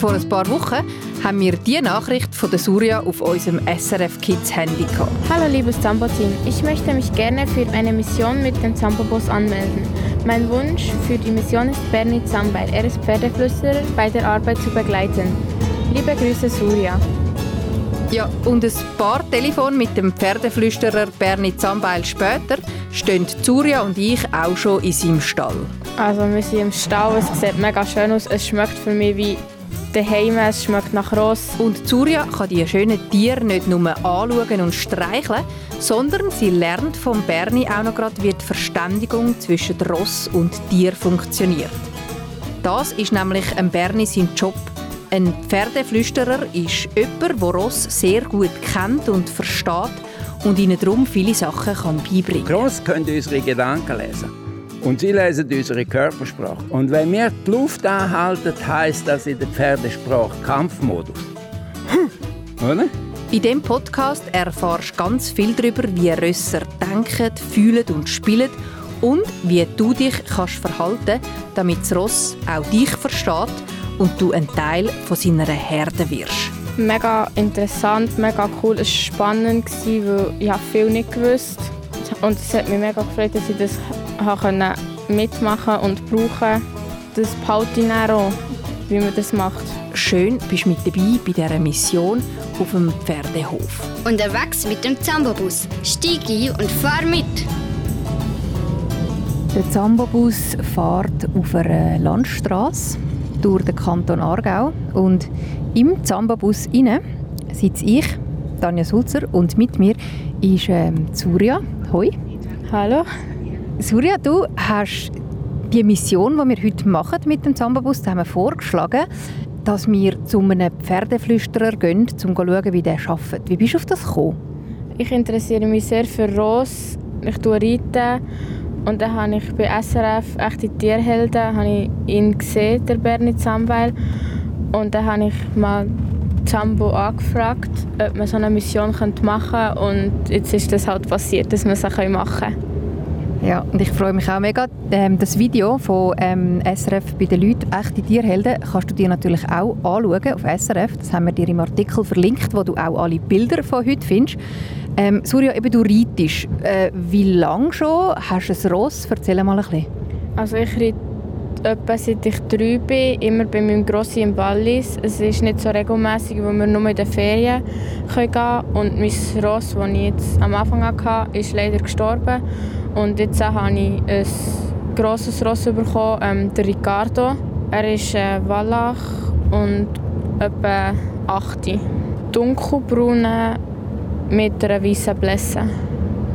Vor ein paar Wochen haben wir die Nachricht von der Surya auf unserem SRF Kids Handy gehabt. Hallo liebes Zambo-Team, ich möchte mich gerne für eine Mission mit dem Zambo-Bus anmelden. Mein Wunsch für die Mission ist Bernie Zambeil. Er ist Pferdeflüsterer bei der Arbeit zu begleiten. Liebe Grüße Surya. Ja, und ein paar Telefon mit dem Pferdeflüsterer Bernie Zambeil später stehen Surya und ich auch schon in seinem Stall. Also wir sind im Stall, es sieht mega schön aus. Es schmeckt für mich wie daheim, es schmeckt nach Ross. Und Surya kann die schönen Tiere nicht nur anschauen und streicheln, sondern sie lernt vom Bernie auch noch gerade, wie die Verständigung zwischen Ross und Tier funktioniert. Das ist nämlich ein Bernie sein Job. Ein Pferdeflüsterer ist jemand, der Ross sehr gut kennt und versteht und ihnen darum viele Sachen kann beibringen kann. Ross können unsere Gedanken lesen. Und sie lesen unsere Körpersprache. Und wenn wir die Luft anhalten, heisst das in der Pferdesprache Kampfmodus. Oder? In diesem Podcast erfährst du ganz viel darüber, wie Rösser denken, fühlen und spielen und wie du dich kannst verhalten damit das Ross auch dich versteht und du ein Teil von seiner Herde wirst. Mega interessant, mega cool, es war spannend, weil ich viel nicht gewusst und es hat mich mega gefreut, dass ich das mitmachen und brauchen Das behalte ich auch, wie man das macht. Schön bist du mit dabei bei dieser Mission auf dem Pferdehof. Unterwegs mit dem Zambobus. Steig ein und fahr mit! Der Zambobus fährt auf einer Landstraße durch den Kanton Aargau und im Zambobus sitze ich, Tanja Sulzer, und mit mir ist ähm, Surya. Hoi. Hallo. Surya, du hast die Mission, die wir heute machen mit dem Zambabus, haben wir vorgeschlagen, dass wir zu einem Pferdeflüsterer gehen, um zu schauen, wie der arbeitet. Wie bist du auf das gekommen? Ich interessiere mich sehr für Ross. Ich reite und dann habe ich bei SRF «Echte Tierhelden» habe ich ihn gesehen, der Bernie Zambeil. Und dann habe ich mal Zambo angefragt, ob man so eine Mission machen könnte. Und jetzt ist das halt passiert, dass man sie machen kann. Ja, und ich freue mich auch mega. Ähm, das Video von ähm, SRF bei den Leuten «Echte Tierhelden» kannst du dir natürlich auch anschauen auf SRF. Das haben wir dir im Artikel verlinkt, wo du auch alle Bilder von heute findest. Ähm, Surya, eben du reitest. Äh, wie lange schon? Hast du ein Ross? Erzähl mal ein bisschen. Also ich reite etwa seit ich drei bin, immer bei meinem Grossi im Wallis. Es ist nicht so regelmäßig, wo wir nur in den Ferien gehen können. Und mein Ross, das ich jetzt am Anfang hatte, ist leider gestorben. Und jetzt habe ich ein grosses Ross bekommen, ähm, der Ricardo. Er ist äh, Wallach und etwa 8. Dunkelbraun mit einer weißen Blässe.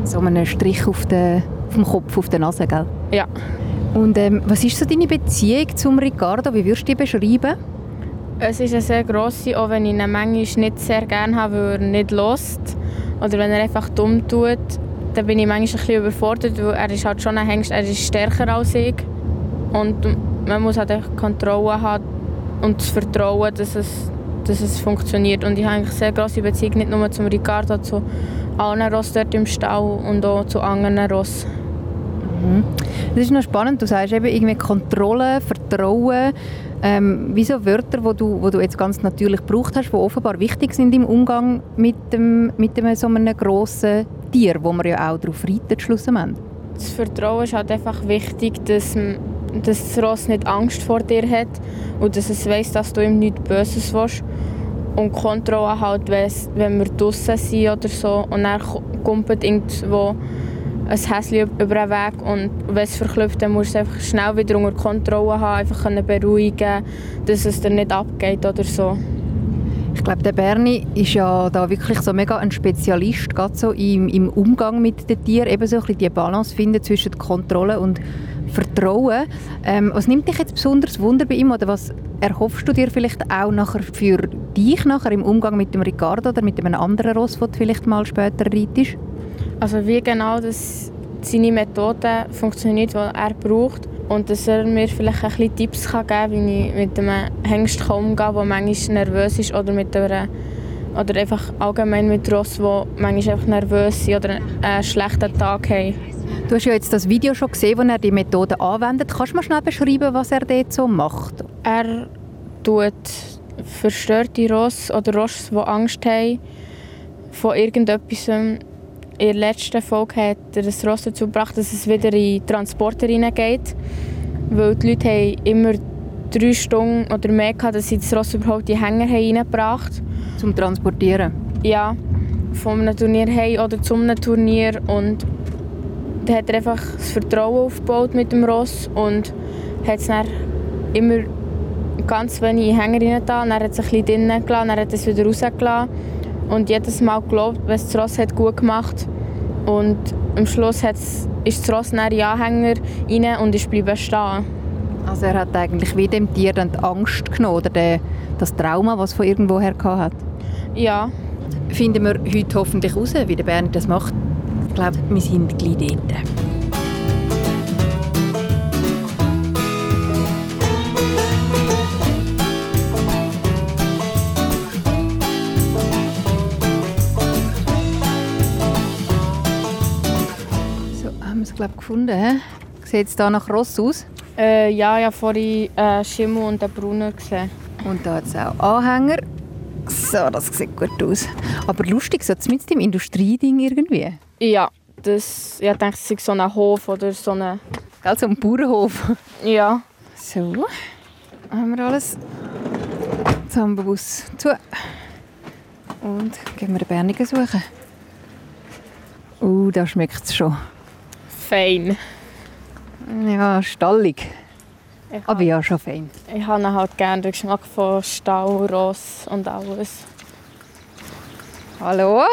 So einen Strich auf, den, auf dem Kopf, auf der Nase, gell? Ja. Und ähm, was ist so deine Beziehung zum Ricardo? Wie würdest du die beschreiben? Es ist eine sehr grosse, auch wenn ich ihn manchmal nicht sehr gerne habe, weil er nicht lost oder wenn er einfach dumm tut dann bin ich manchmal ein bisschen überfordert, weil er ist halt schon ein Hengst, er ist stärker als ich. Und man muss halt Kontrolle haben und das Vertrauen, dass es, dass es funktioniert. Und ich habe eigentlich sehr große Beziehung, nicht nur zum Ricardo, zu allen Ross dort im Stall und auch zu anderen Ross. Mhm. Das ist noch spannend, du sagst eben irgendwie Kontrolle, Vertrauen. Ähm, wie so Wörter, die du, wo du jetzt ganz natürlich gebraucht hast, die offenbar wichtig sind im Umgang mit, dem, mit dem, so einem grossen Tier, wo man ja auch darauf reitet schlussendlich. Das Vertrauen ist halt einfach wichtig, dass, dass das Ross nicht Angst vor dir hat und dass es weiß, dass du ihm nichts Böses willst. Und Kontrolle halt, wenn wir draußen sind oder so und dann kommt irgendwo ein Häschen über den Weg und wenn es verklüpft, dann musst du es einfach schnell wieder unter Kontrolle haben, einfach beruhigen dass es dir nicht abgeht oder so. Ich glaube, der Bernie ist ja da wirklich so mega ein Spezialist, gerade so im, im Umgang mit den Tieren, eben so ein bisschen die Balance finden zwischen Kontrolle und Vertrauen. Ähm, was nimmt dich jetzt besonders Wunder bei ihm oder was erhoffst du dir vielleicht auch nachher für dich nachher im Umgang mit dem Ricardo oder mit einem anderen Ross, du vielleicht mal später reitest? Also wie genau das seine Methode funktioniert, die er braucht und dass er mir vielleicht ein bisschen Tipps kann geben kann, wie ich mit einem Hengst umgehen kann, der manchmal nervös ist oder mit einer oder einfach allgemein mit Ross, die manchmal einfach nervös sind oder einen schlechten Tag haben. Du hast ja jetzt das Video schon gesehen, wo er die Methode anwendet. Kannst du mal schnell beschreiben, was er dort so macht? Er tut verstörte Ross oder Ross, die Angst haben vor irgendetwas. In der letzten Folge hat er das Ross dazu gebracht, dass es wieder in Transporter geht. Weil die Leute haben immer drei Stunden oder mehr gehabt, dass sie das Ross überhaupt die Hänger reingebracht haben. Zum Transportieren? Ja, von einem Turnier heim oder zum einem Turnier. Und dann hat er einfach das Vertrauen aufgebaut mit dem Ross und hat es dann immer ganz wenig Hänger rein dann hat es ein bisschen drinnen gelassen, dann hat es wieder rausgelassen und jedes Mal gelobt, wenn das Ross hat gut gemacht und am Schluss hat's, ist das Ross in Anhänger rein und ist bleiben stehen. Also er hat eigentlich wie dem Tier dann die Angst genommen oder den, das Trauma, was von irgendwoher hat? Ja. Finden wir heute hoffentlich heraus, wie der Bernd das macht. Ich glaube, wir sind gleich dort. Glaube gefunden. He? Sieht es hier nach Ross aus? Äh, ja, ich habe vorhin äh, Schimmel und den Brunnen gesehen. Und da hat es auch Anhänger. So, das sieht gut aus. Aber lustig, so zumindest im Industrieding irgendwie. Ja, das, ich denke, es ist so ein Hof oder so ein... Gell, so ein Bauernhof. Ja. So, haben wir alles. Jetzt haben wir Bus zu. Und gehen wir den Bernigen suchen. Uh, da schmeckt es schon fein. Ja, stallig. Aber ja, schon fein. Ich habe halt gerne den Geschmack von Stall, Ross und alles. Hallo?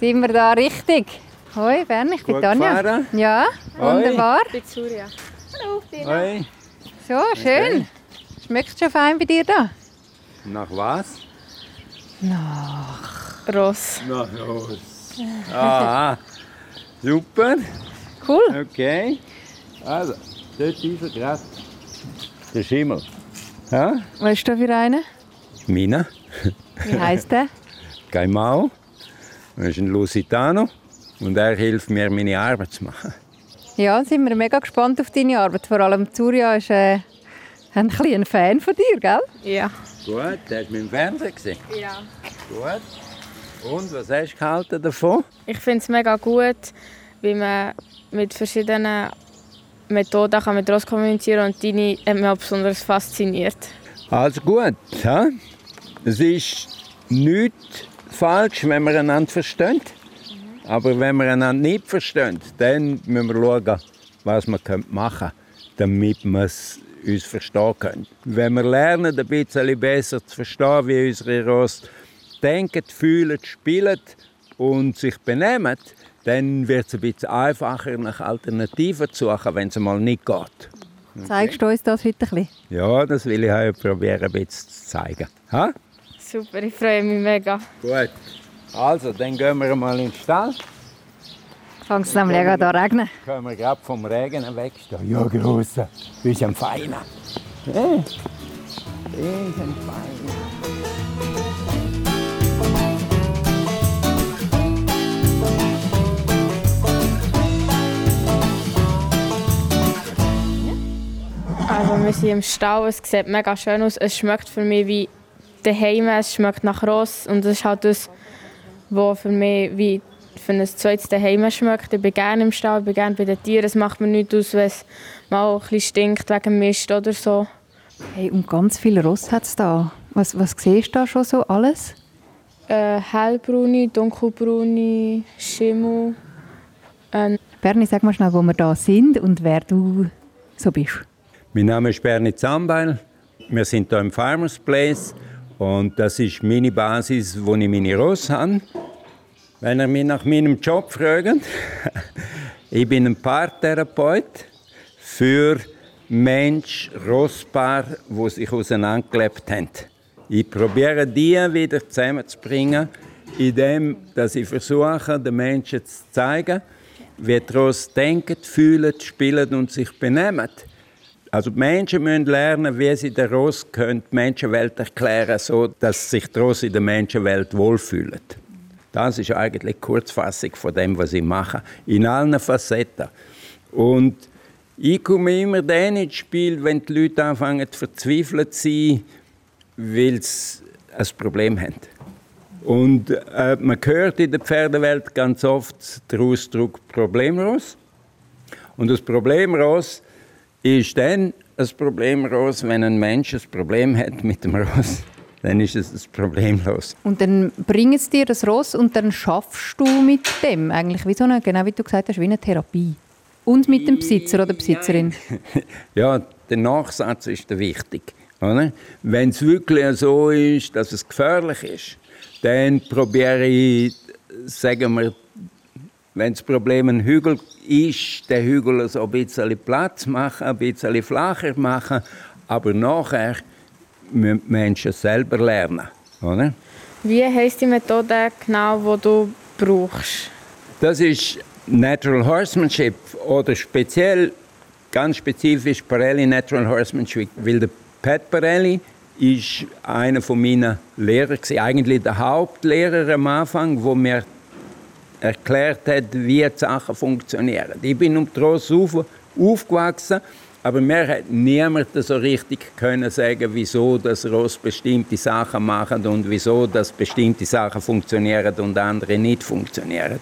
Sind wir da richtig? Hoi, Bern, ich bin Gut Tanja. Gefahren? Ja, wunderbar. Ich bin Surya. Hallo, Tina. Hoi. So, schön. Okay. Schmeckt schon fein bei dir da? Nach was? Nach. Ross. Nach Ross. Ah, super. Cool. Okay. Also, dort ist er gerade. Der Schimmel. Ja? Was ist da für einen? Mina. Wie heisst der? Gaimao. Er ist ein Lusitano. Und er hilft mir, meine Arbeit zu machen. Ja, sind wir mega gespannt auf deine Arbeit. Vor allem Surya ist äh, ein kleiner Fan von dir, gell? Ja. Gut, der hast du im Fernsehen gesehen. Ja. Gut. Und was hast du gehalten davon? Ich finde es mega gut, wie man mit verschiedenen Methoden kann mit Ross kommunizieren und deine hat mich besonders fasziniert. Also gut, ja? es ist nichts falsch, wenn wir einander verstehen. Aber wenn wir einander nicht verstehen, dann müssen wir schauen, was wir machen können, damit wir es uns verstehen können. Wenn wir lernen, ein bisschen besser zu verstehen, wie unsere Ross denken, fühlen, spielen und sich benehmen, dann wird es ein bisschen einfacher, nach Alternativen zu suchen, wenn es mal nicht geht. Okay. Zeigst du uns das heute ein bisschen? Ja, das will ich heute probieren, ein bisschen zu zeigen. Ha? Super, ich freue mich mega. Gut. Also, dann gehen wir mal in den Stall. Fängt es nämlich gerade an regnen. Können wir gerade vom Regen wegstehen. Ja, Grosse. Du bist ein Feiner. Ja. Du bist ein Feiner. Wir sind im Stall, es sieht mega schön aus. Es schmeckt für mich wie daheim, es schmeckt nach Ross und das ist halt das, was für mich wie für ein zweites Daheim schmeckt. Ich bin gerne im Stall, ich bin gerne bei den Tieren. Es macht mir nichts aus, wenn es mal ein bisschen stinkt wegen Mist oder so. Hey, und ganz viel Ross hat es da. Was, was siehst du da schon so alles? Äh, hellbraune, dunkelbraune, Schimmel. Ähm. Berni, sag mal schnell, wo wir da sind und wer du so bist. Mein Name ist Bernie Zambeil. Wir sind hier im Farmers Place und das ist meine Basis, wo ich meine Ross habe. Wenn ihr mich nach meinem Job fragt, ich bin ein Paartherapeut für Mensch, Rosspaar, die sich auseinandergelebt haben. Ich probiere die wieder zusammenzubringen, indem dass ich versuche, den Menschen zu zeigen, wie die Ross denken, fühlen, spielen und sich benehmen. Also die Menschen müssen lernen, wie sie der Ross können, die Menschenwelt erklären so dass sich die Ross in der Menschenwelt wohlfühlen. Das ist eigentlich die Kurzfassung von dem, was ich mache, in allen Facetten. Und ich komme immer dann ins Spiel, wenn die Leute anfangen zu verzweifeln zu sein weil sie ein Problem haben. Und äh, man hört in der Pferdewelt ganz oft den Ausdruck problemlos. Und das Problemlos ist dann ein Problemlos, wenn ein Mensch ein Problem hat mit dem Ross. Dann ist es problemlos. Und dann bringen sie dir das Ross und dann schaffst du mit dem eigentlich wie so eine, genau wie du gesagt hast, wie eine Therapie. Und mit dem Besitzer oder Besitzerin. ja, der Nachsatz ist der wichtig. Wenn es wirklich so ist, dass es gefährlich ist, dann probiere ich, sagen wir, wenn das Problem ein Hügel ist, den Hügel so ein bisschen Platz machen, ein bisschen flacher machen, aber nachher müssen die Menschen selber lernen. Oder? Wie heisst die Methode genau, die du brauchst? Das ist Natural Horsemanship oder speziell, ganz spezifisch Parelli Natural Horsemanship, weil der Pat Parelli ist einer von meinen Lehrer, eigentlich der Hauptlehrer am Anfang, wo mir erklärt hat, wie die Sachen funktionieren. Ich bin um die Rosse aufgewachsen, aber mir hat niemand so richtig können sagen, wieso das Ross bestimmte Sachen machen und wieso das bestimmte Sachen funktionieren und andere nicht funktionieren.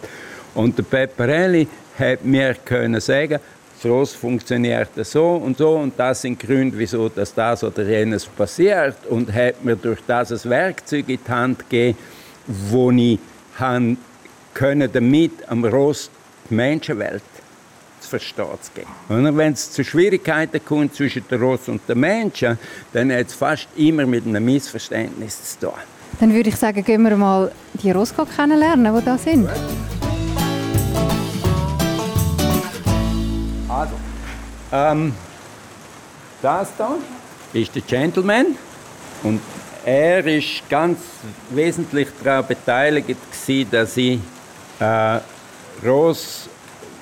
Und der Pepperelli hat mir können sagen, das Ross funktioniert so und so und das sind Gründe, wieso dass das oder jenes passiert und hat mir durch das ein Werkzeug in die Hand gegeben, wo ich können damit am Ross die Menschenwelt zu verstehen zu geben. Wenn es zu Schwierigkeiten kommt zwischen der Ross und den Menschen, dann hat es fast immer mit einem Missverständnis zu tun. Dann würde ich sagen, gehen wir mal die Ross kennenlernen, die da sind. Also, ähm, das da ist der Gentleman und er ist ganz wesentlich daran beteiligt, dass ich äh, Ross,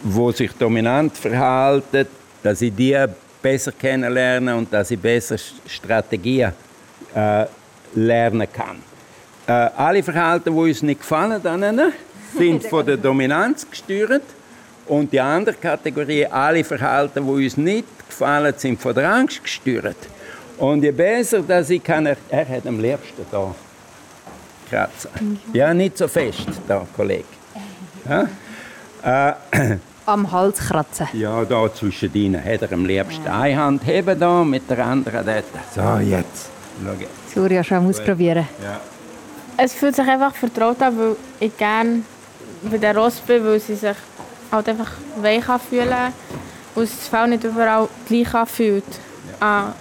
wo sich dominant verhalten, dass ich die besser kennenlerne und dass ich besser Strategien äh, lernen kann. Äh, alle Verhalten, die uns nicht gefallen, dann, sind von der Dominanz gesteuert. Und die andere Kategorie, alle Verhalten, die uns nicht gefallen, sind von der Angst gesteuert. Und je besser dass ich kann, er, er hat am liebsten da kratzen. Ja, nicht so fest, da, Kollege. Ja? Äh, Am Hals kratzen. Ja, da zwischen ihnen hat er am liebsten. Ja. Eine Hand heben da, mit der anderen dort. So, jetzt. Schau jetzt. Surya, schon ausprobieren. Ja. Es fühlt sich einfach vertraut an, weil ich gerne bei der Ross bin, weil sie sich halt einfach weich fühlen und das Fell nicht überall gleich anfühlt. Ja.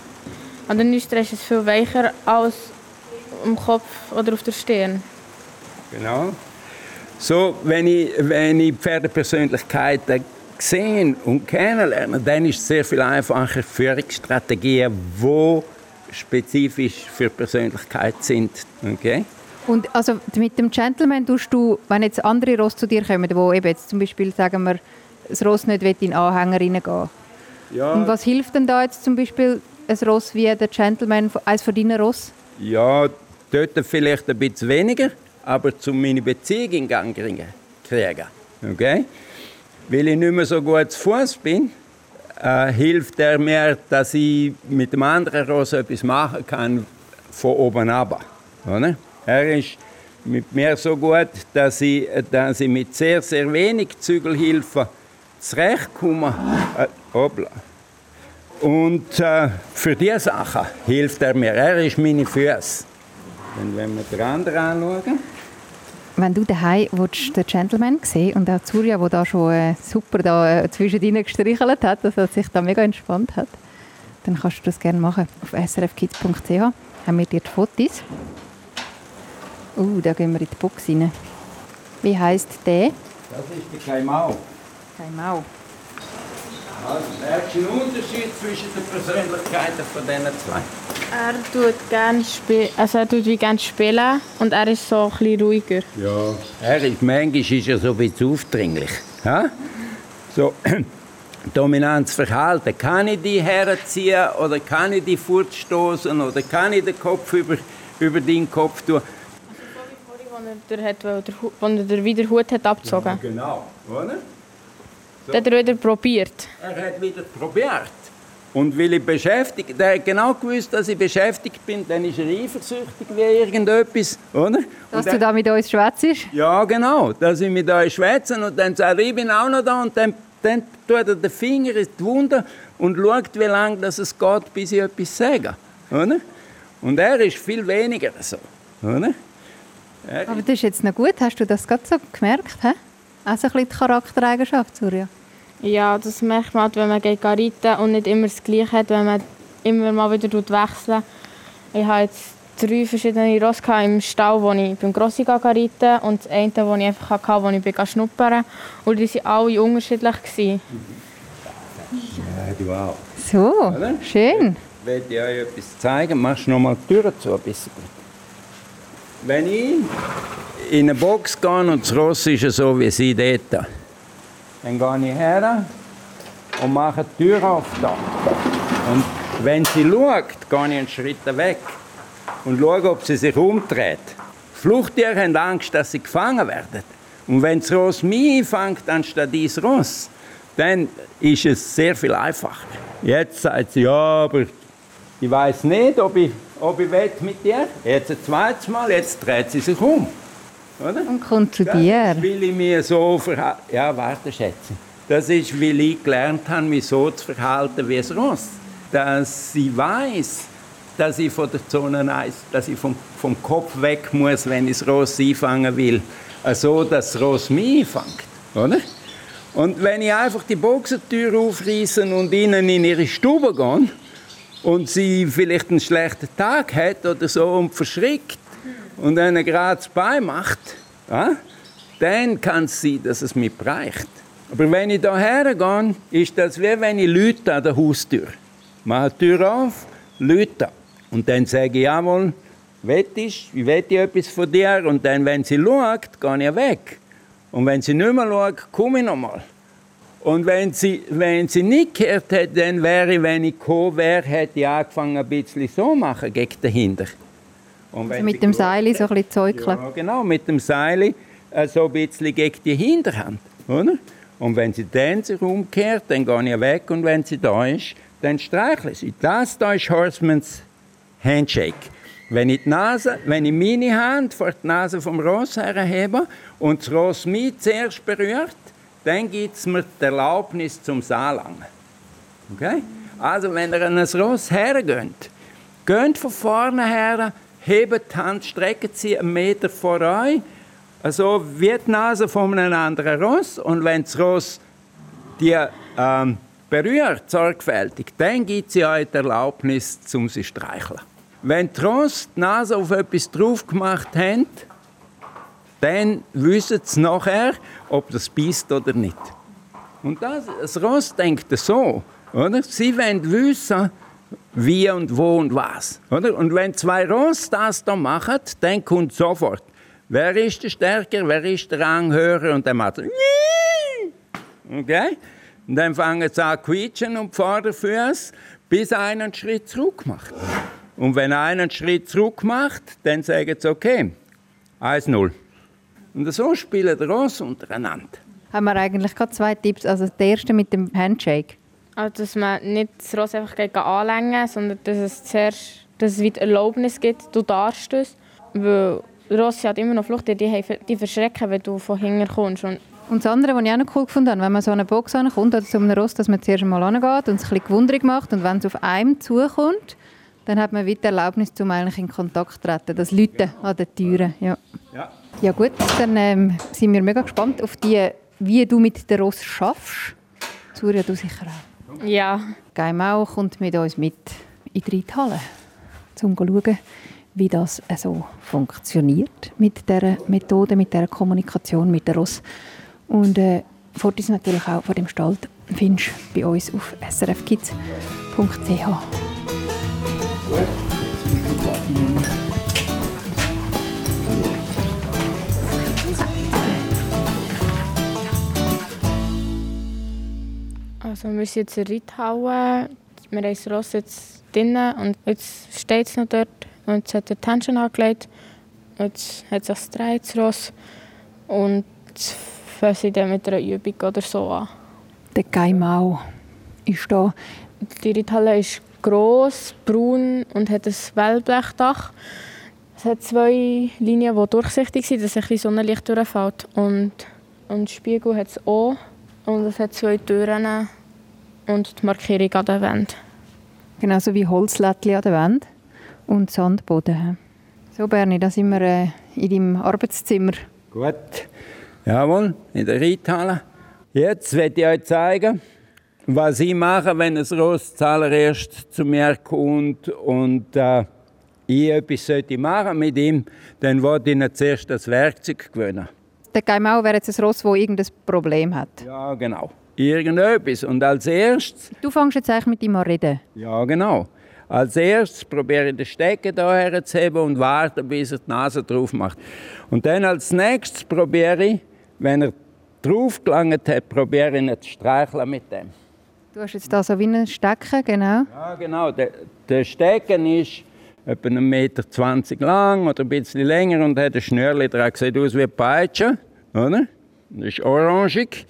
An der Nüstern ist es viel weicher als am Kopf oder auf der Stirn. Genau. So, wenn ich, wenn ich Pferdepersönlichkeiten sehe und kennenlerne, dann ist es sehr viel einfacher, Führungsstrategien, die spezifisch für Persönlichkeit sind. Okay? Und also mit dem Gentleman tust du, wenn jetzt andere Ross zu dir kommen, wo eben jetzt zum Beispiel, sagen wir, das Ross nicht in den Anhänger reingehen ja. Und was hilft denn da jetzt zum Beispiel ein Ross wie der Gentleman, eines von deinen Ross? Ja, dort vielleicht ein bisschen weniger aber um meine Beziehung in Gang kriegen. Okay? Weil ich nicht mehr so gut zu Fuß bin, äh, hilft er mir, dass ich mit dem anderen Ross etwas machen kann von oben ab. Oder? Er ist mit mir so gut, dass ich, dass ich mit sehr, sehr wenig Zügelhilfe zurechtkomme. Äh. Und äh, für diese Sachen hilft er mir. Er ist meine Füße. Und wenn wir den anderen anschauen. Wenn du daheim den Gentleman sehen und auch Surya, der da schon äh, super da, äh, zwischen ihnen gestrichelt hat, dass er sich da mega entspannt hat, dann kannst du das gerne machen. Auf srfkids.ch haben wir dir die Fotos. Uh, da gehen wir in die Box rein. Wie heisst der? Das ist der Kaimau. Kaimau. Also, merkst du einen Unterschied zwischen den Persönlichkeiten von diesen zwei? Er tut gerne spielen, also er tut wie gerne spielen und er ist so ein bisschen ruhiger. Ja, er ist, manchmal ist er so ein bisschen aufdringlich. Ja? So, Dominanzverhalten. Kann ich die herziehen oder kann ich die fortstoßen oder kann ich den Kopf über, über deinen Kopf tun? Also so wie vorhin, als er, hat, als er wieder Hut hat abgezogen ja, Genau, oder? So. Hat er wieder probiert. Er hat wieder probiert. Und weil ich beschäftigt, der hat genau gewusst, dass ich beschäftigt bin, dann ist er eifersüchtig wie irgendetwas, oder? Dass du da mit uns schwätzt? Ja, genau, dass ich mit euch schwätze und dann sagt er, ich bin auch noch da und dann, dann tut er den Finger in die Wunde und schaut, wie lange das es geht, bis ich etwas sage, oder? Und er ist viel weniger so, oder? Er Aber das ist jetzt noch gut, hast du das gerade so gemerkt, hä? Also ein bisschen die Charaktereigenschaft, Surya. Ja, das merkt man halt, wenn man geht reiten und nicht immer das Gleiche hat, wenn man immer mal wieder wechseln Ich habe jetzt drei verschiedene Rosse im Stall, wo ich beim Grossi reiten und das eine, das ich einfach hatte, wo ich bin schnuppern Und die waren alle unterschiedlich. Ja, du auch. So, Oder? schön. Ich werde dir euch etwas zeigen. Machst du noch mal die Tür zu ein bisschen. Wenn ich in eine Box gehe und das Ross ist so wie sie dort, dann gehe ich her und mache die Tür auf da. Und wenn sie schaut, gehe ich einen Schritt weg und schaue, ob sie sich umdreht. Fluchttiere haben Angst, dass sie gefangen werden. Und wenn das Ross mich einfängt, anstatt dieses Ross, dann ist es sehr viel einfacher. Jetzt sagt sie, ja, aber ich weiß nicht, ob ich, ob ich mit dir Jetzt ein zweites Mal, jetzt dreht sie sich um. Oder? Und kommt zu dir. Das will ich mir so verhalten. Ja, warte, Schätze. Das ist, weil ich gelernt habe, mich so zu verhalten wie ein Ross. Dass ich weiß, dass ich von der Zone 1, dass ich vom, vom Kopf weg muss, wenn ich das Ross einfangen will. So, also, dass das Ross mich einfängt. Oder? Und wenn ich einfach die Boxentür aufreiße und ihnen in ihre Stube gehe und sie vielleicht einen schlechten Tag hat oder so und verschrickt, und eine gerade das Bein macht, ja, dann kann es sein, dass es mich bereicht. Aber wenn ich hierher gehe, ist das wie wenn ich Leute an der Haustür. Mache die Tür auf, Leute. Und dann sage ich, jawohl, ich, ich wette etwas von dir. Und dann, wenn sie schaut, gehe ich weg. Und wenn sie nicht mehr schaut, komme ich nochmal. Und wenn sie, wenn sie nicht gehört hätte, dann wäre ich, wenn ich gekommen wäre, hätte ich angefangen, ein bisschen so machen gegen dahinter. Also mit dem Seil so ein bisschen. Ja, genau, mit dem Seil äh, so ein bisschen gegen die Hinterhand. Oder? Und wenn sie dann sich umkehrt, dann gehe ich weg und wenn sie da ist, dann streichle sie. Das da ist Horseman's Handshake. Wenn ich, die Nase, wenn ich meine Hand vor die Nase vom Ross herhebe und das Ross mich zuerst berührt, dann gibt es mir die Erlaubnis zum Saalangen. Okay? Also, wenn ihr an ein Ross hergeht, geht von vorne her, hebt die Hand, streckt sie einen Meter vor euch, also wie die Nase von einem anderen Ross. Und wenn das Ross die ähm, berührt, sorgfältig, dann gibt sie euch die Erlaubnis, um sie zu streicheln. Wenn die Ross die Nase auf etwas drauf gemacht haben, dann wissen sie nachher, ob das beißt oder nicht. Und das, das Ross denkt so, oder? Sie wollen wissen, wie und wo und was. Oder? Und wenn zwei Ross das da machen, dann kommt sofort, wer ist der Stärker, wer ist der Ranghörer und dann macht Okay? Und dann fangen sie an quietschen und Vorderfüße, bis einer einen Schritt zurück macht. Und wenn einer einen Schritt zurück macht, dann sagen sie, okay, 1-0. Und so spielen die Ross untereinander. Haben wir eigentlich gerade zwei Tipps. Also der erste mit dem Handshake. Also, dass man nicht das Ross einfach gegen anlängen sondern dass es zuerst dass es wieder Erlaubnis gibt, du darfst es. Weil Ross hat immer noch Flucht, die, die verschrecken, wenn du von hinten kommst. Und und das andere, was ich auch noch cool gefunden habe, wenn man so eine Box ankommt oder zu einem Ross, dass man zuerst einmal angeht und sich ein bisschen gewundert macht und wenn es auf einem zukommt, dann hat man wieder die Erlaubnis, um eigentlich in Kontakt zu treten, das Leute an den Türen. Ja, ja. ja gut, dann ähm, sind wir mega gespannt auf die, wie du mit dem Ross schaffst. Surya, du sicher auch. Ja. Geimau kommt mit uns mit in die Reithalle, um zu schauen, wie das so funktioniert mit dieser Methode, mit dieser Kommunikation mit der Ross. Und äh, Fotos natürlich auch von dem Stall findest du bei uns auf srfkids.ch. Also wir sind jetzt in Reithauen. Wir haben das Ross jetzt drinnen und jetzt steht es noch dort. Und jetzt hat er die Tension angelegt. Jetzt hat es das das Ross. Und jetzt fangen sie dann mit einer Übung oder so an. Der Geimau ist da Die Reithalle ist gross, braun und hat ein Wellblechdach. Es hat zwei Linien, die durchsichtig sind, dass ein bisschen Sonnenlicht durchfällt. Und, und Spiegel hat es auch. Und es hat zwei Türen und die Markierung an der Wand. Genauso wie Holzlättchen an der Wand und Sandboden. So Bernie, da sind wir äh, in deinem Arbeitszimmer. Gut. Jawohl, in der Reithalle. Jetzt werde ich euch zeigen, was ich mache, wenn ein Ross zuallererst zu mir kommt und äh, ich etwas sollte machen mit ihm, dann wollte ich ihn zuerst das Werkzeug gewöhnen. Der Geimau wäre jetzt ein Ross, das irgendein Problem hat. Ja, genau. Irgendetwas. Und als erstes... Du fängst jetzt eigentlich mit ihm an reden? Ja, genau. Als erstes probiere ich den Stecken hierher zu heben und warte, bis er die Nase drauf macht. Und dann als nächstes probiere ich, wenn er drauf gelangt hat, probiere ich ihn zu streicheln mit dem. Du hast jetzt da so wie einen Stecken, genau. Ja, genau. Der, der Stecken ist etwa 1,20 Meter lang oder ein bisschen länger und hat ein Schnürchen dran. Sieht aus wie Peitsche, oder? Das ist orangig,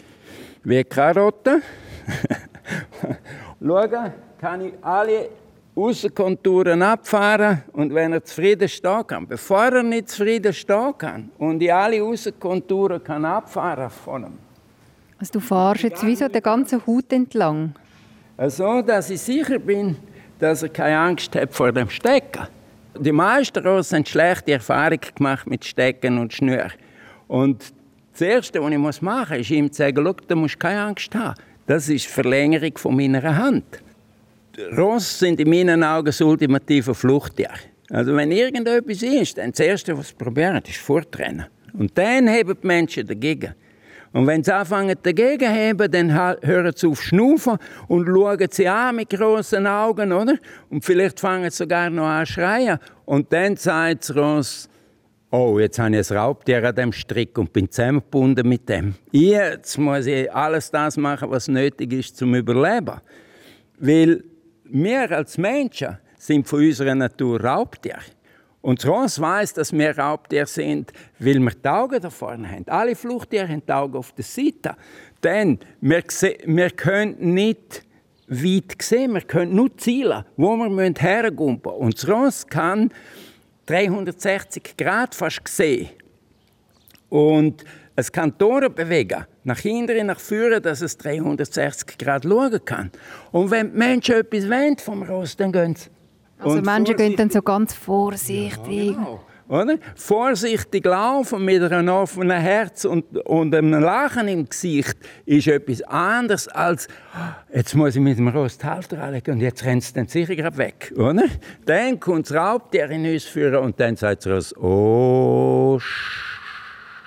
wie Karotte. Schauen, kann ich alle Außenkonturen abfahren und wenn er zufrieden stehen kann, bevor er nicht zufrieden stehen kann und ich alle Außenkonturen kann abfahren von ihm. Also du fahrst jetzt wie so den ganzen Haut entlang? So, dass ich sicher bin, dass er keine Angst hat vor dem Stecken. Die meisten Rossen haben schlechte Erfahrungen gemacht mit Stecken und Schnür. Und das Erste, was ich machen muss, ist ihm zu sagen, Schau, du musst keine Angst haben. Das ist die Verlängerung von meiner Hand. Ross sind in meinen Augen das ultimative Fluchttier. Also wenn irgendetwas ist, dann das Erste, was sie probieren, ist fortrennen. Und dann heben die Menschen dagegen. Und wenn sie anfangen dagegen zu heben, dann hören sie auf schnaufen und schauen sie an mit großen Augen, oder? Und vielleicht fangen sie sogar noch an zu schreien. Und dann sagt das Ross, oh, jetzt habe ich ein Raubtier an dem Strick und bin zusammengebunden mit dem. Jetzt muss ich alles das machen, was nötig ist zum Überleben. Weil wir als Menschen sind von unserer Natur Raubtiere. Und das Ross weiss, dass wir Raubtiere sind, weil wir die Augen da vorne haben. Alle Fluchttiere haben die Augen auf der Seite. Denn wir, wir können nicht weit sehen, wir können nur zielen, wo wir hergumpen müssen. Und das Ross kann 360 Grad fast sehen. Und es kann Tore bewegen, nach hinten, nach vorne, dass es 360 Grad schauen kann. Und wenn die Menschen etwas wollen vom Ross, dann gehen sie. Also Menschen gehen dann so ganz vorsichtig. Ja, genau. Oder? Vorsichtig laufen mit einem offenen Herz und, und einem Lachen im Gesicht ist etwas anderes als jetzt muss ich mit dem Ross die Halter anlegen und jetzt rennt es dann sicher gerade weg. Oder? Dann kommt das Raubtier in uns führen und dann sagt Ross, oh,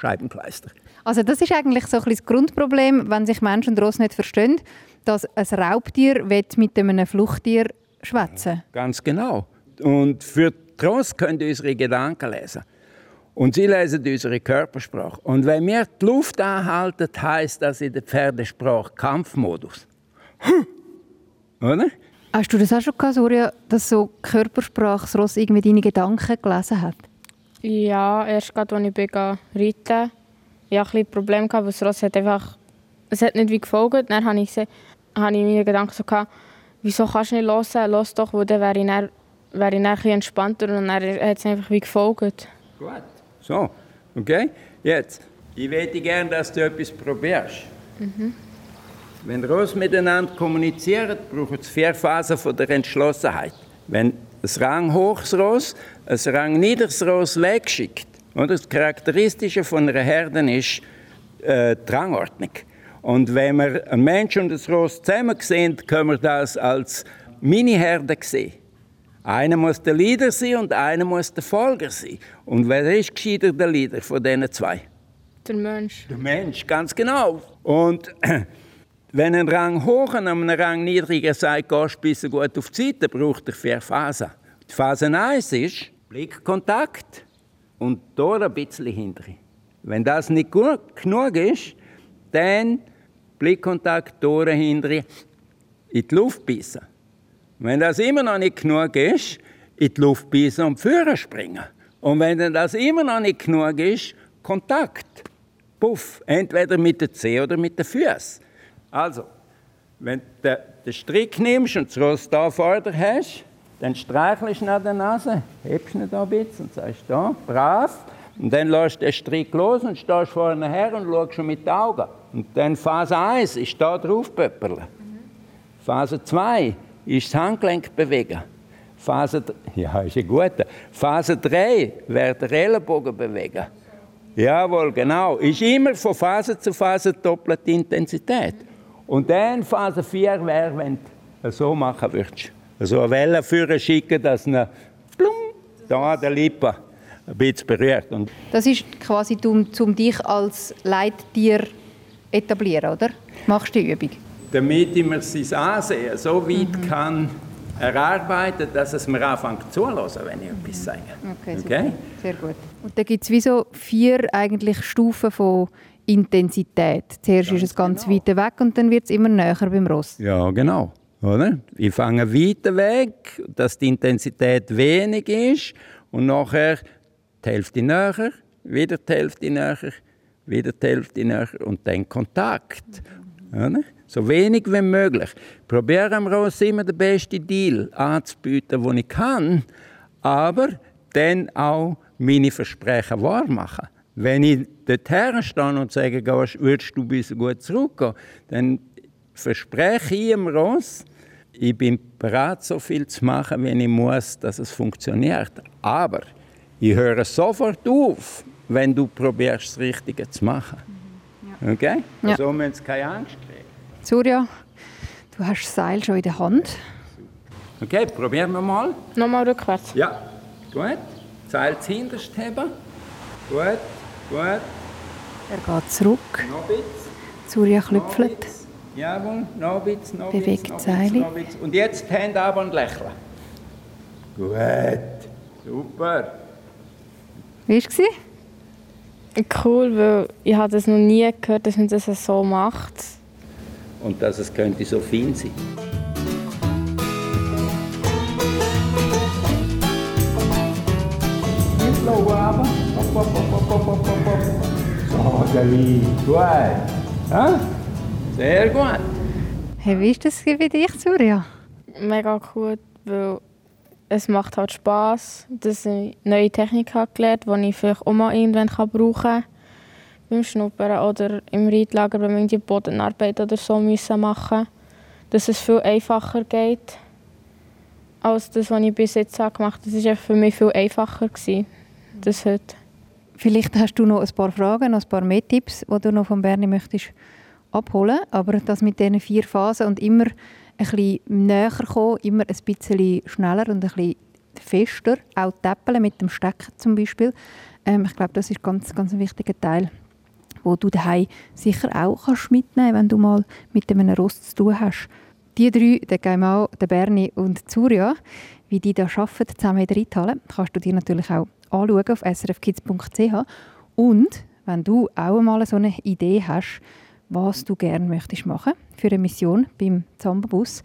Scheibenkleister. Also das ist eigentlich so ein das Grundproblem, wenn sich Mensch und Ross nicht verstehen, dass ein Raubtier mit einem Fluchttier schwätzen. Ganz genau. Und für Ross können unsere Gedanken lesen. Und sie lesen unsere Körpersprache. Und wenn wir die Luft anhalten, heißt das in der Pferdesprache Kampfmodus. Oder? Hast du das auch schon gehabt, Surya, dass so Körpersprache das Ross irgendwie deine Gedanken gelesen hat? Ja, erst gerade, als ich bin reiten ich hatte ein Problem, weil das Ross hat einfach es hat nicht wie gefolgt. Dann habe ich, gesehen, habe ich meine Gedanken so gehabt, wieso kannst du nicht hören? Los doch, weil dann wäre ich dann, wäre ich dann ein entspannter und dann hat es einfach wie gefolgt. Gut. So, okay. Jetzt, ich möchte gerne, dass du etwas probierst. Mhm. Wenn Ross miteinander kommunizieren, braucht es vier Phasen von der Entschlossenheit. Wenn ein Rang hohes Ross ein Rang niedriges Ross wegschickt, oder? das Charakteristische von einer Herde ist äh, die Rangordnung. Und wenn wir einen Mensch und das Ross zusammen sehen, können wir das als Mini-Herde sehen. Einer muss der Leader sein und einer muss der Folger sein. Und wer ist gescheiter der Leader von diesen zwei? Der Mensch. Der Mensch, ganz genau. Und wenn ein Rang hoch und ein Rang niedriger sagt, gehst du gut auf die Seite, braucht er vier Phasen. Die Phase 1 ist Blickkontakt und dort ein bisschen hinter. Wenn das nicht gut genug ist, dann Blickkontakt, Tore hinter, in die Luft bissen. Wenn das immer noch nicht genug ist, in die Luft bissen und Führer springen. Und wenn das immer noch nicht genug ist, Kontakt. Puff, entweder mit der Zeh oder mit den Füßen. Also, wenn der den Strick nimmst und das Ross da vorne hast, dann streichelst du nach der Nase, hebst ihn da ein bisschen und sagst, da, brav. Und dann lässt du den Strick los und stehst vorne her und schaust schon mit den Augen. Und dann Phase 1 ist da drauf pöpperle. Phase 2 ist das Handgelenk bewegen. Phase, ja, ist ja gut. Phase 3 wäre der Ellenbogen bewegen. Jawohl, genau. Ist immer von Phase zu Phase doppelte Intensität. Und dann Phase 4 wäre, wenn du so machen würdest. Also eine Welle führen schicken, dass eine plum, da an der Lippe ein bisschen berührt. Und Das ist quasi, um, um dich als Leittier etablieren, oder? Machst du die Übung? Damit ich mir sein Ansehen so weit kann erarbeiten, dass es mir anfängt zuhören, wenn ich etwas sage. Okay. Okay? Sehr gut. Und da gibt es wie so vier eigentlich Stufen von Intensität. Zuerst ist es ganz genau. weit weg und dann wird es immer näher beim Ross. Ja, genau. Oder? Ich fange weiter weg, dass die Intensität wenig ist und nachher die Hälfte näher, wieder die Hälfte näher, wieder die Hälfte näher und dann Kontakt. Oder? So wenig wie möglich. Ich probiere am Ross immer den besten Deal anzubieten, den ich kann, aber dann auch meine Versprechen wahrmachen. Wenn ich dort stehe und sage, würdest du bis gut zurückgehen, dann verspreche ich dem Ross, ich bin bereit, so viel zu machen, wenn ich muss, dass es funktioniert. Aber ich höre sofort auf, wenn du probierst, das Richtige zu machen. Okay? Ja. Also müssen Sie keine Angst. Surya, du hast das Seil schon in der Hand. Okay, probieren wir mal. Nochmal rückwärts. Ja, gut. Seil zuhinterst haben. Gut, gut. Er geht zurück. Noch ein bisschen. Surya klüpfelt. Jawohl, noch ein bisschen, noch ein Bewegt bisschen. Und jetzt die Hände ab und lächeln. Gut, super. Wie war es? Cool, weil ich habe das noch nie gehört, dass man das so macht. Und dass es könnte so fein sein. Gut. Sehr gut. Hey, wie ist das bei dich, Surya? Mega cool, weil es macht halt Spass, dass ich neue Technik habe gelernt habe, die ich vielleicht auch mal irgendwann kann brauchen kann. Beim Schnuppern oder im Reitlager, wenn wir irgendwie Bodenarbeit oder so müssen Dass es viel einfacher geht, als das, was ich bis jetzt gemacht habe. Das war für mich viel einfacher, gewesen, heute. Vielleicht hast du noch ein paar Fragen, noch ein paar mehr Tipps, die du noch von Bernie möchtest abholen. Aber das mit diesen vier Phasen und immer ein bisschen näher kommen, immer ein bisschen schneller und ein bisschen fester, auch täppeln mit dem Stecken zum Beispiel. Ähm, ich glaube, das ist ganz, ganz ein wichtiger Teil, wo du daheim sicher auch kannst mitnehmen, wenn du mal mit einem Rost zu tun hast. Die drei, der Gaimau, der Berni und Surya, wie die da arbeiten, zusammen in der Reithalle, kannst du dir natürlich auch anschauen auf srfkids.ch. Und wenn du auch mal so eine Idee hast, was du gerne möchtest machen für eine Mission beim Zambabus,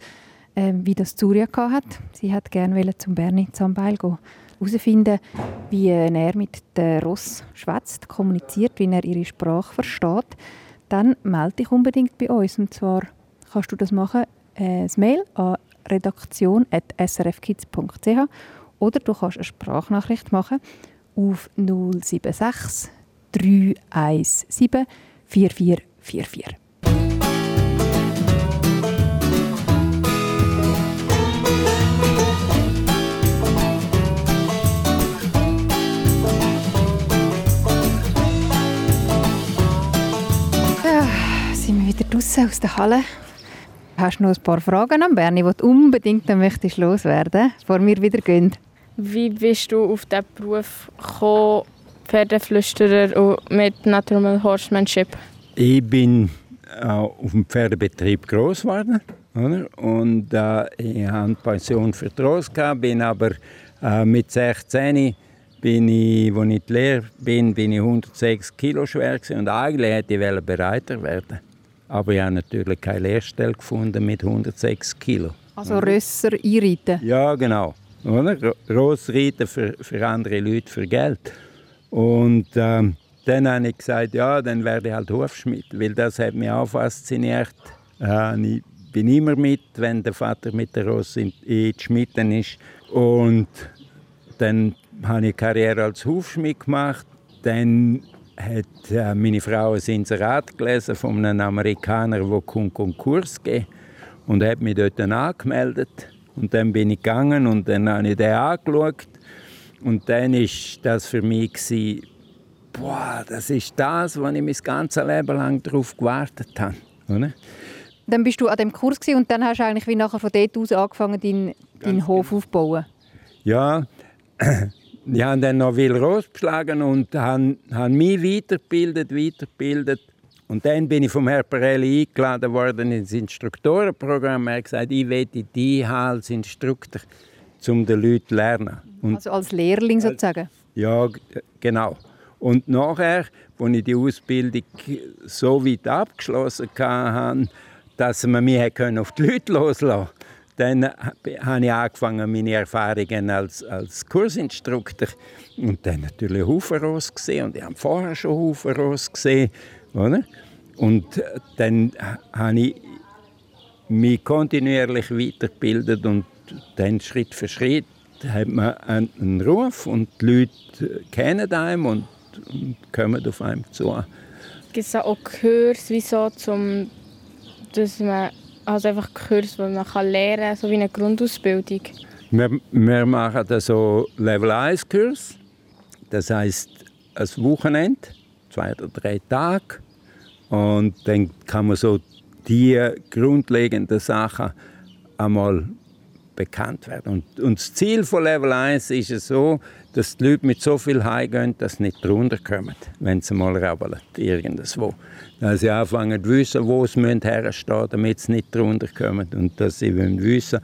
äh, wie das Surya hat. Sie hat gerne zum Berni Zambeil gehen herausfinden, wie er mit der Ross schwätzt, kommuniziert, wie er ihre Sprache versteht, dann melde dich unbedingt bei uns. Und zwar kannst du das machen, äh, Mail an redaktion.srfkids.ch oder du kannst eine Sprachnachricht machen auf 076 317 4444. draußen aus der Halle. Hast du noch ein paar Fragen an Bernie, die du unbedingt noch möchtest loswerden bevor wir wieder gehen? Wie bist du auf diesen Beruf gekommen, Pferdeflüsterer und mit Natural Horsemanship? Ich bin äh, auf dem Pferdebetrieb groß geworden. Oder? Und äh, ich hatte eine Pension für Ross, gehabt, bin aber äh, mit 16 bin ich, als ich in der Lehre bin, bin ich 106 Kilo schwer gewesen. und eigentlich hätte ich Bereiter werden Aber ich habe natürlich keine Lehrstelle gefunden mit 106 Kilo. Also Rösser einreiten. Ja, genau. Rossreiten für, für andere Leute für Geld. Und ähm, dann habe ich gesagt, ja, dann werde ich halt Hufschmied, weil das hat mich auch fasziniert. Äh, ich bin immer mit, wenn der Vater mit der Ross in, in Schmitten ist. Und dann habe ich Karriere als Hufschmied gemacht. Dann hat äh, meine Frau ein Inserat gelesen von einem Amerikaner, der Konkurs gegeben und hat mich dort angemeldet. Und dann bin ich gegangen und dann habe ich den angeschaut. Und dann war das für mich, gewesen, boah, das ist das, was ich mein ganzes Leben lang darauf gewartet habe. Oder? Dann bist du an dem Kurs und dann hast du eigentlich wie nachher von dort aus angefangen, deinen, deinen Hof genau. aufzubauen. Ja, ich habe dann noch viel geschlagen und habe, habe mich weitergebildet, weitergebildet. Und dann bin ich vom Herrn Perelli eingeladen worden ins Instruktorenprogramm. Er hat gesagt, ich will dich als Instruktor, um den Leuten zu lernen. Und also als Lehrling sozusagen? Ja, genau. Und nachher, als ich die Ausbildung so weit abgeschlossen hatte, dass man mich auf die Leute loslassen konnte, dann habe ich angefangen, meine Erfahrungen als, als Kursinstruktor und dann natürlich Hufenross gesehen und ich habe vorher schon Hufenross gesehen, oder? Und äh, dann habe ich mich kontinuierlich weitergebildet und dann Schritt für Schritt hat man einen Ruf und die Leute kennen einen und, und kommen auf einen zu. Gibt es auch Kurs, wie so, zum, dass man also einfach Kurs, wo man kann lernen kann, so wie eine Grundausbildung? Wir, wir machen da so Level 1 Kurs. Das heißt ein Wochenende, zwei oder drei Tage. Und dann kann man so die grundlegenden Sachen einmal bekannt werden. Und, und das Ziel von Level 1 ist es so, dass die Leute mit so viel heimgehen, dass sie nicht drunter kommen, wenn sie mal rabbeln, irgendwo. Dass sie anfangen zu wissen, wo sie herstehen müssen, damit sie nicht drunter kommen. Und dass sie wissen,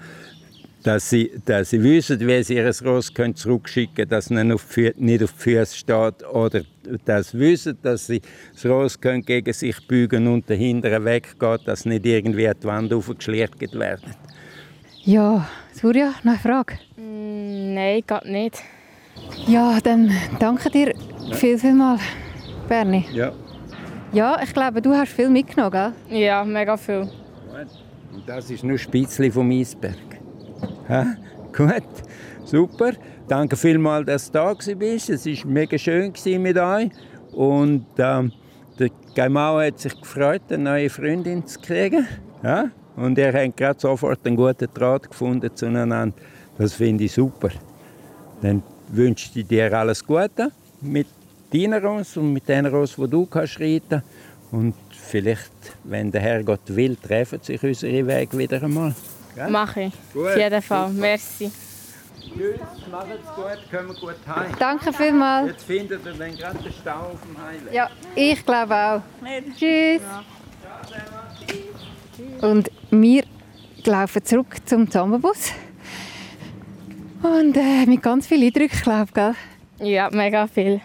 dass sie, dass sie wissen, wie sie ihr Ross können zurückschicken können, dass es nicht auf, die, nicht auf die Füße steht. Oder dass sie wissen, dass sie das Ross können gegen sich bügen und der Hinteren weggeht, dass nicht irgendwie an die Wand aufgeschliert werden. Ja, Surya, noch eine Frage? Mm, nein, geht nicht. Ja, dann danke dir ja. viel, viel mal, Bernie. Ja. Ja, ich glaube, du hast viel mitgenommen, gell? Ja, mega viel. Und das ist nur ein Spitzchen vom Eisberg. Ha? Gut, super. Danke vielmals, dass du da bist. Es war mega schön mit euch. Und ähm, der Gaimau hat sich gefreut, eine neue Freundin zu kriegen. Ja? Und er hat gerade sofort einen guten Draht gefunden zueinander. Das finde ich super. Dann wünsche ich dir alles Gute mit deiner Rose und mit den Rose, die du kannst reiten Und vielleicht, wenn der Herrgott will, treffen sich unsere Wege wieder einmal. Ja? Mache ich. Gut. Auf jeden Fall. Merci. Tschüss, macht's gut, kommen gut heim. Danke vielmals. Jetzt findet ihr dann gerade den Stau auf dem Highway. Ja, ich glaube auch. Tschüss. Ja. Und wir laufen zurück zum Zambabus. Und äh, mit ganz vielen Eindrücken, glaube ich. Ja, mega viel.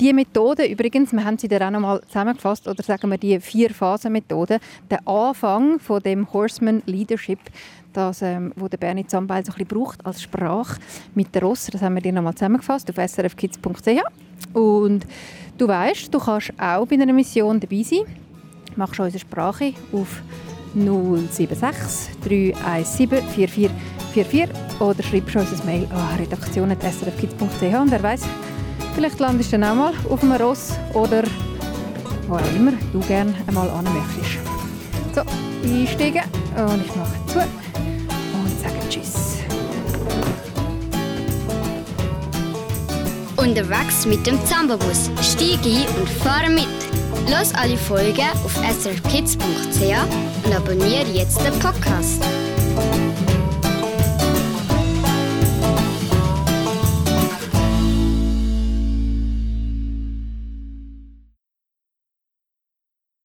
Die Methode übrigens, wir haben sie da auch noch mal zusammengefasst, oder sagen wir die Vier-Phasen-Methode, der Anfang von dem Horseman Leadership, das, ähm, wo der Bernie Zambeil so ein bisschen braucht als Sprache mit der Ross, das haben wir dir noch mal zusammengefasst auf srfkids.ch. Und du weißt, du kannst auch bei einer Mission dabei sein. Machst unsere Sprache auf 076 317 4444 oder schreibst uns ein Mail an redaktion.srfkids.ch und wer weiß, vielleicht landest du dann auch mal auf einem Ross oder wo auch immer du gerne einmal an möchtest. So, einsteigen und ich mache zu und sage Tschüss. Unterwegs mit dem Zambabus. Steig ein und fahre mit. Los alle Folgen auf srkids.ch und abonniere jetzt den Podcast.